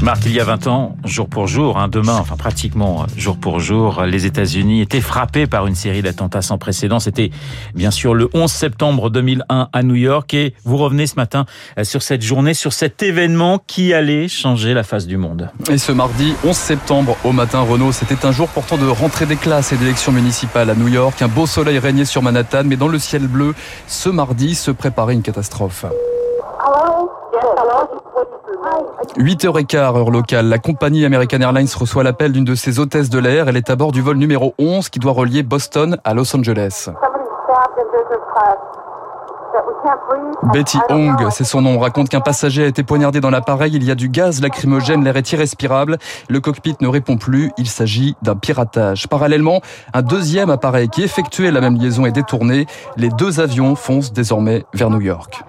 Marc, il y a 20 ans, jour pour jour, hein, demain, enfin pratiquement jour pour jour, les États-Unis étaient frappés par une série d'attentats sans précédent. C'était bien sûr le 11 septembre 2001 à New York et vous revenez ce matin euh, sur cette journée, sur cet événement qui allait changer la face du monde. Et ce mardi 11 septembre au matin, Renault, c'était un jour pourtant de rentrée des classes et d'élections municipales à New York. Un beau soleil régnait sur Manhattan, mais dans le ciel bleu, ce mardi se préparait une catastrophe. 8h15 heure locale, la compagnie American Airlines reçoit l'appel d'une de ses hôtesses de l'air. Elle est à bord du vol numéro 11 qui doit relier Boston à Los Angeles. Betty Hong, c'est son nom, raconte qu'un passager a été poignardé dans l'appareil. Il y a du gaz lacrymogène, l'air est irrespirable. Le cockpit ne répond plus. Il s'agit d'un piratage. Parallèlement, un deuxième appareil qui effectuait la même liaison est détourné. Les deux avions foncent désormais vers New York.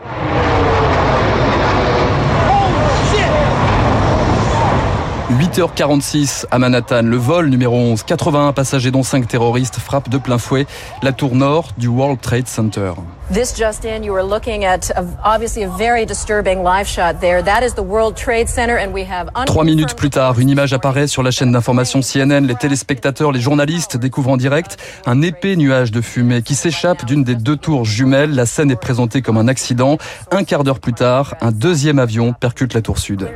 8h46 à Manhattan, le vol numéro 11, 81 passagers dont 5 terroristes frappent de plein fouet la tour nord du World Trade Center. This just in, you are looking at a, obviously a very disturbing live shot there. That is the World Trade Center and we have Trois minutes plus tard, une image apparaît sur la chaîne d'information CNN. Les téléspectateurs, les journalistes découvrent en direct un épais nuage de fumée qui s'échappe d'une des deux tours jumelles. La scène est présentée comme un accident. Un quart d'heure plus tard, un deuxième avion percute la tour sud.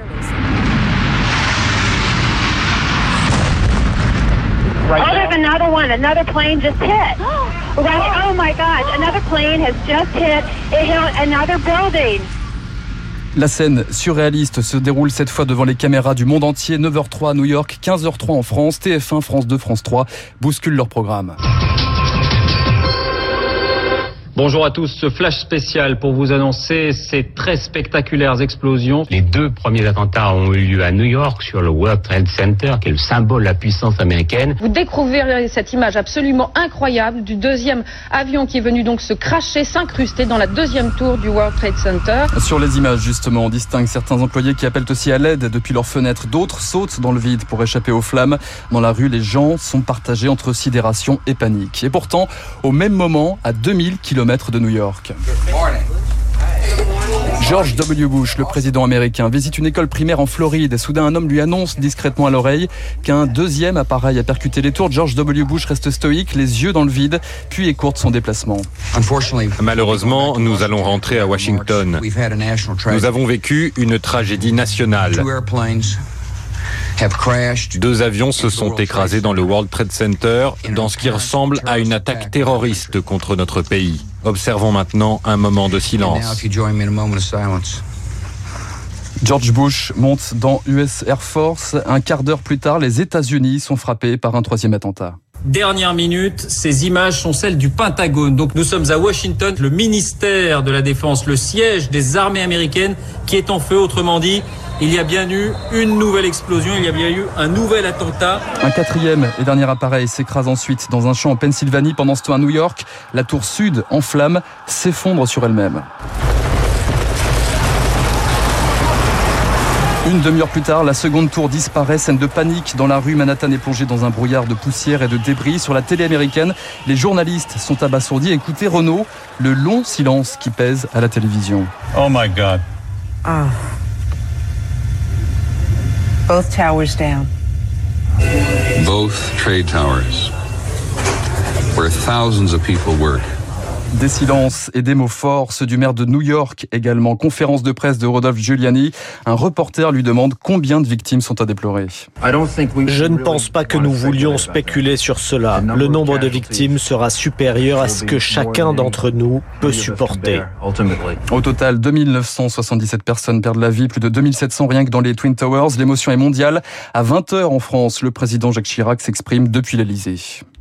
Oh, there's another one. Another plane just hit. Right? Oh my gosh. Another plane has just hit. It hit another building. La scène surréaliste se déroule cette fois devant les caméras du monde entier. 9h03 à New York, 15h03 en France, TF1, France 2, France 3 bousculent leur programme. Bonjour à tous, ce flash spécial pour vous annoncer ces très spectaculaires explosions. Les deux premiers attentats ont eu lieu à New York sur le World Trade Center, qui est le symbole de la puissance américaine. Vous découvrirez cette image absolument incroyable du deuxième avion qui est venu donc se cracher, s'incruster dans la deuxième tour du World Trade Center. Sur les images, justement, on distingue certains employés qui appellent aussi à l'aide depuis leurs fenêtres. D'autres sautent dans le vide pour échapper aux flammes. Dans la rue, les gens sont partagés entre sidération et panique. Et pourtant, au même moment, à 2000 km de New York. George W. Bush, le président américain, visite une école primaire en Floride. Soudain, un homme lui annonce discrètement à l'oreille qu'un deuxième appareil a percuté les tours. George W. Bush reste stoïque, les yeux dans le vide, puis écourte son déplacement. Malheureusement, nous allons rentrer à Washington. Nous avons vécu une tragédie nationale. Deux avions se sont écrasés dans le World Trade Center dans ce qui ressemble à une attaque terroriste contre notre pays. Observons maintenant un moment de silence. George Bush monte dans US Air Force. Un quart d'heure plus tard, les États-Unis sont frappés par un troisième attentat. Dernière minute, ces images sont celles du Pentagone. Donc nous sommes à Washington, le ministère de la Défense, le siège des armées américaines qui est en feu. Autrement dit, il y a bien eu une nouvelle explosion, il y a bien eu un nouvel attentat. Un quatrième et dernier appareil s'écrase ensuite dans un champ en Pennsylvanie. Pendant ce temps à New York, la tour sud en flammes s'effondre sur elle-même. Une demi-heure plus tard, la seconde tour disparaît. Scène de panique dans la rue. Manhattan est plongée dans un brouillard de poussière et de débris. Sur la télé américaine, les journalistes sont abasourdis. Écoutez Renault, le long silence qui pèse à la télévision. Oh my God. Oh. Both towers down. Both trade towers, where thousands of people work. Des silences et des mots forts, ceux du maire de New York également. Conférence de presse de Rodolphe Giuliani. Un reporter lui demande combien de victimes sont à déplorer. Je ne pense pas que nous voulions spéculer sur cela. Le nombre de victimes sera supérieur à ce que chacun d'entre nous peut supporter. Au total, 2977 personnes perdent la vie, plus de 2700 rien que dans les Twin Towers. L'émotion est mondiale. À 20h en France, le président Jacques Chirac s'exprime depuis l'Elysée.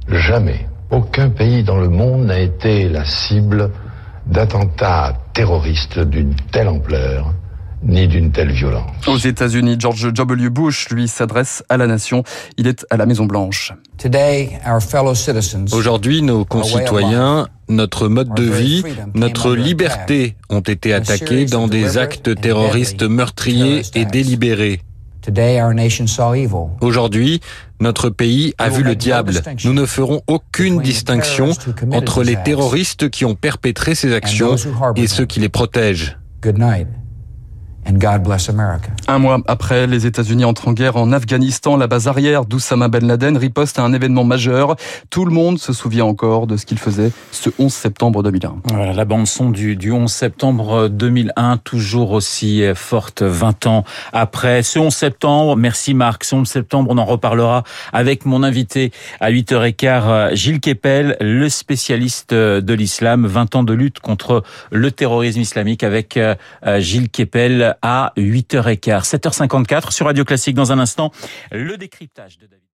Jamais aucun pays dans le monde n'a été la cible d'attentats terroristes d'une telle ampleur ni d'une telle violence. Aux États-Unis, George W. Bush, lui, s'adresse à la nation. Il est à la Maison-Blanche. Aujourd'hui, nos concitoyens, notre mode de vie, notre liberté ont été attaqués dans des actes terroristes meurtriers et délibérés. Aujourd'hui, notre pays a vu le diable. Nous ne ferons aucune distinction entre les terroristes qui ont perpétré ces actions et ceux qui les protègent. Un mois après, les États-Unis entrent en guerre en Afghanistan. La base arrière d'Oussama Ben Laden riposte à un événement majeur. Tout le monde se souvient encore de ce qu'il faisait ce 11 septembre 2001. Voilà, la bande son du, du 11 septembre 2001, toujours aussi forte 20 ans après. Ce 11 septembre, merci Marc, ce 11 septembre, on en reparlera avec mon invité à 8h15, Gilles Kepel, le spécialiste de l'islam. 20 ans de lutte contre le terrorisme islamique avec euh, Gilles Kepel à 8h15. 7h54 sur Radio Classique dans un instant. Le décryptage de David.